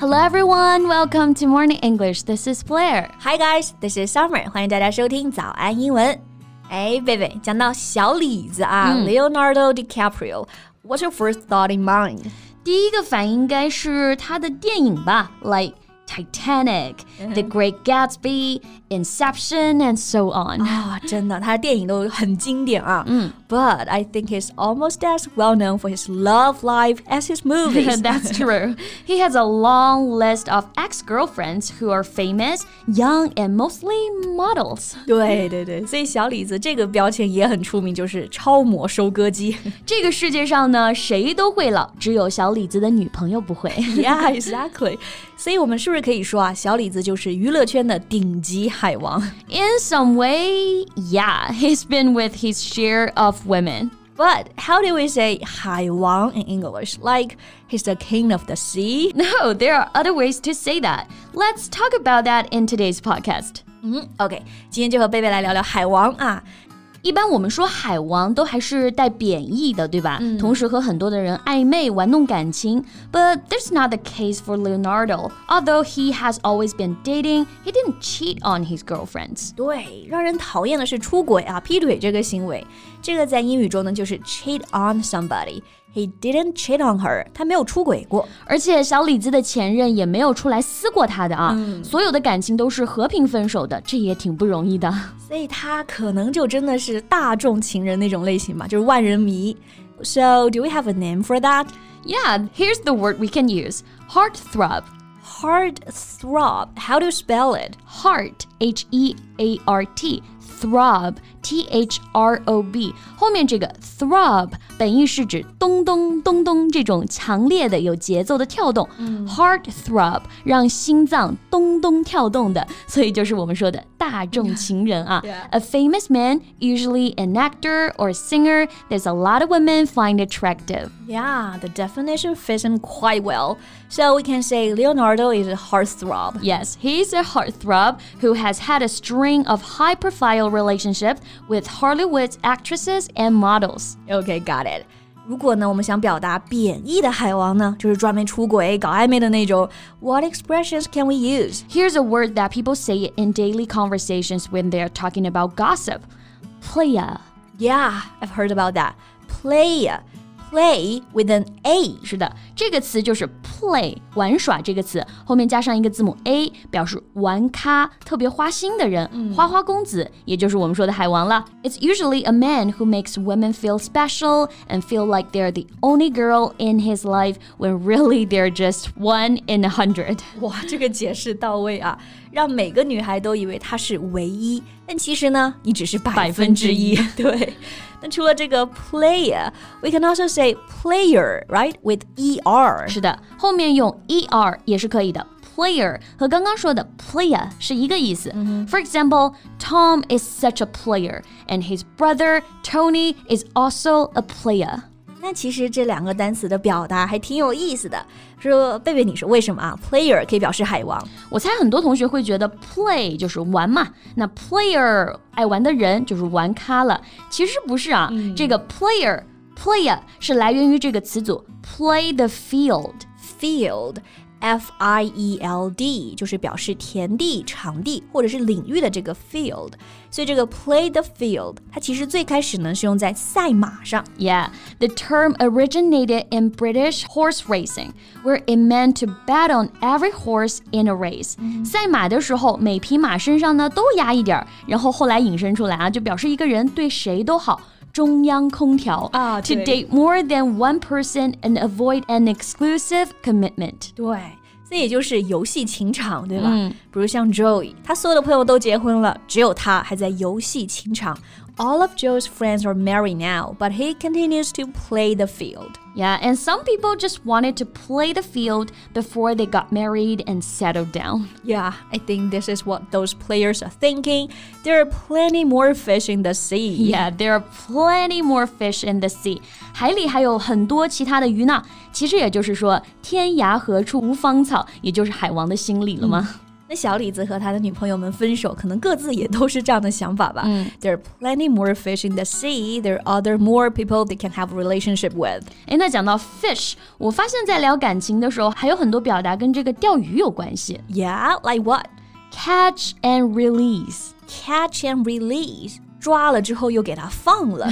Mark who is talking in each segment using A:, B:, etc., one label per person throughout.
A: Hello everyone, welcome to Morning English. This is Blair.
B: Hi guys, this is Summer. 欢迎大家收听早安英文。哎，贝贝，讲到小李子啊、
A: 嗯、，
B: Leonardo DiCaprio，what's your first thought in mind？
A: 第一个反应应该是他的电影吧，like Titanic, The Great Gatsby, Inception, and so on.
B: 啊，真的，他的电影都很经典啊。嗯，But I think he's almost as well known for his love life as his movies.
A: That's true. He has a long list of ex-girlfriends who are famous, young, and mostly models.
B: 对对对，所以小李子这个标签也很出名，就是超模收割机。
A: 这个世界上呢，谁都会老，只有小李子的女朋友不会。
B: Yeah, exactly. 所以我们是不是可以说啊，小李子就是娱乐圈的顶级 海王？
A: In some way, yeah, he's been with his share of women.
B: But how do we say 海王 in English? Like he's the king of the sea?
A: No, there are other ways to say that. Let's talk about that in today's podcast.
B: 嗯，OK，今天就和贝贝来聊聊海王啊。
A: 一般我们说海王都还是带贬义的，对吧？嗯、同时和很多的人暧昧玩弄感情。But that's not the case for Leonardo. Although he has always been dating, he didn't cheat on his girlfriends.
B: 对，让人讨厌的是出轨啊、劈腿这个行为。这个在英语中呢，就是 cheat on somebody。 He didn't cheat on her，他没有出轨过，
A: 而且小李子的前任也没有出来撕过他的啊，嗯、所有的感情都是和平分手的，这也挺不容易的。
B: 所以他可能就真的是大众情人那种类型吧，就是万人迷。So do we have a name for that?
A: Yeah, here's the word we can use: heartthrob.
B: Heartthrob. How do you spell it?
A: Heart, H E A R T. Throb, T H R O B，后面这个 throb 本意是指咚咚咚咚这种强烈的有节奏的跳动。嗯、Heart throb 让心脏咚咚跳动的，所以就是我们说的大众情人啊。
B: Yeah.
A: A famous man, usually an actor or singer, there's a lot of women find attractive.
B: Yeah, the definition fits him quite well. So we can say Leonardo is a heartthrob.
A: Yes, he's a heartthrob who has has had a string of high profile relationships with Hollywood actresses and models.
B: Okay, got it. 如果呢，我们想表达贬义的海王呢，就是专门出轨、搞暧昧的那种。What expressions can we use?
A: Here's a word that people say in daily conversations when they're talking about gossip. Playa.
B: Yeah, I've heard about that. Playa play with an a
A: 是的，这个词就是 play 玩耍这个词，后面加上一个字母 a，表示玩咖、特别花心的人，嗯、花花公子，也就是我们说的海王了。It's usually a man who makes women feel special and feel like they're the only girl in his life when really they're just one in a hundred。
B: 哇，这个解释到位啊，让每个女孩都以为他是唯一，但其实呢，你只是百分之一。对，那除了这个 playa，we can also say say playa right with er。
A: 是的，后面用 er 也是可以的。Player 和刚刚说的 player 是一个意思。Mm -hmm. For example, Tom is such a player, and his brother Tony is also a player.
B: 那其实这两个单词的表达还挺有意思的。说贝贝，你说为什么啊？Player 可以表示海王。
A: 我猜很多同学会觉得 play 就是玩嘛，那 player 爱玩的人就是玩咖了。其实不是啊，嗯、这个 player player 是来源于这个词组 play the field
B: field。F I E L D 就是表示田地、场地或者是领域的这个 field，所以这个 play the field 它其实最开始呢是用在赛马上。
A: Yeah, the term originated in British horse racing, where it meant to bet on every horse in a race。赛马的时候，每匹马身上呢都压一点儿，然后后来引申出来啊，就表示一个人对谁都好。 中央空调
B: 啊
A: ，to date more than one person and avoid an exclusive commitment。
B: 对，这也就是游戏情场，对吧？嗯，比如像 Joey，他所有的朋友都结婚了，只有他还在游戏情场。All of Joe's friends are married now, but he continues to play the field.
A: Yeah, and some people just wanted to play the field before they got married and settled down.
B: Yeah, I think this is what those players are thinking. There are plenty more fish in the sea.
A: Yeah, there are plenty more fish in the sea. 海里还有很多其他的鱼呢。其实也就是说，天涯何处无芳草，也就是海王的心里了吗？
B: 嗯 那小李子和他的女朋友们分手，可能各自也都是这样的想法吧。嗯，There are plenty more fish in the sea. There are other more people they can have a relationship with.
A: 哎，那讲到 fish，我发现在聊感情的时候，还有很多表达跟这个钓鱼有关系。
B: Yeah, like what?
A: Catch and release.
B: Catch and release. 抓了之后又给它放了，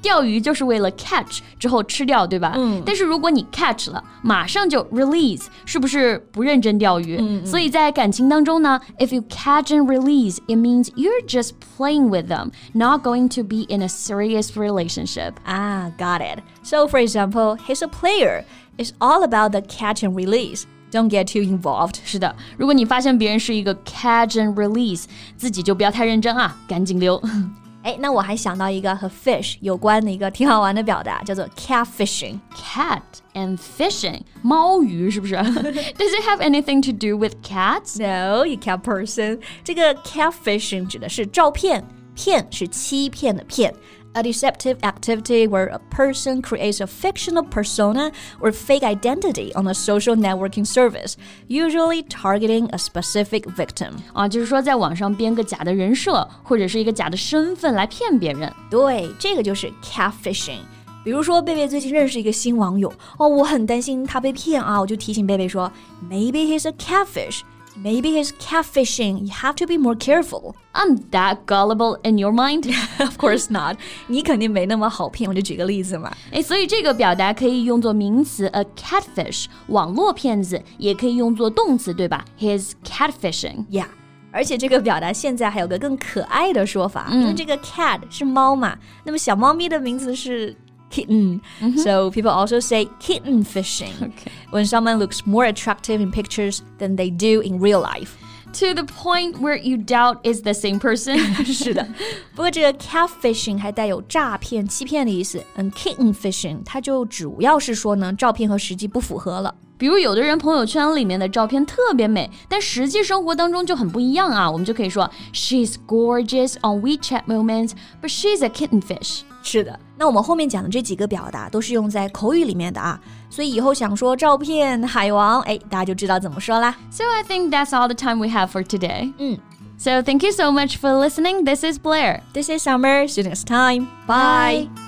A: 钓鱼就是为了 catch 之后吃掉，对吧？嗯。但是如果你 catch 了，马上就 release，是不是不认真钓鱼？嗯。所以在感情当中呢，if you catch and release, it means you're just playing with them, not going to be in a serious relationship.
B: Ah, got it. So for example, he's a player. It's all about the catch and release. Don't get too involved。
A: 是的，如果你发现别人是一个 catch and release，自己就不要太认真啊，赶紧溜。
B: 哎，那我还想到一个和 fish 有关的一个挺好玩的表达，叫做 catfishing。
A: Cat and fishing，猫鱼是不是？Does it have anything to do with cats?
B: No, you cat person。这个 catfishing 指的是照片，骗是欺骗的骗。a deceptive activity where a person creates a fictional persona or fake identity on a social networking service, usually targeting a specific victim.
A: 啊，就是说在网上编个假的人设或者是一个假的身份来骗别人。
B: 对，这个就是 catfishing。比如说，贝贝最近认识一个新网友，哦，我很担心他被骗啊，我就提醒贝贝说，Maybe he's a catfish。 Maybe he's catfishing. You have to be more careful.
A: I'm that gullible in your mind?
B: of course not. 你肯定没那么好骗。我就举个例子嘛。
A: 哎，所以这个表达可以用作名词 a catfish，网络骗子，也可以用作动词，对吧？He's catfishing.
B: Yeah. 而且这个表达现在还有个更可爱的说法，因为这个 cat 是猫嘛，那么小猫咪的名字是 kitten. Mm -hmm. So people also say kitten fishing okay. when someone looks more attractive in pictures than they do in real life.
A: To the point where you doubt is the same person.
B: 是的，不过这个 catfishing 还带有诈骗、欺骗的意思。嗯，kitten fishing 它就主要是说呢，照片和实际不符合了。
A: 比如有的人朋友圈里面的照片特别美，但实际生活当中就很不一样啊。我们就可以说 She's gorgeous on WeChat moments, but she's a kitten fish.
B: 是的，那我们后面讲的这几个表达都是用在口语里面的啊，所以以后想说照片海王，哎，大家就知道怎么说啦。
A: So I think that's all the time we have for today. 嗯，So thank you so much for listening. This is Blair.
B: This is Summer. See you next time. Bye.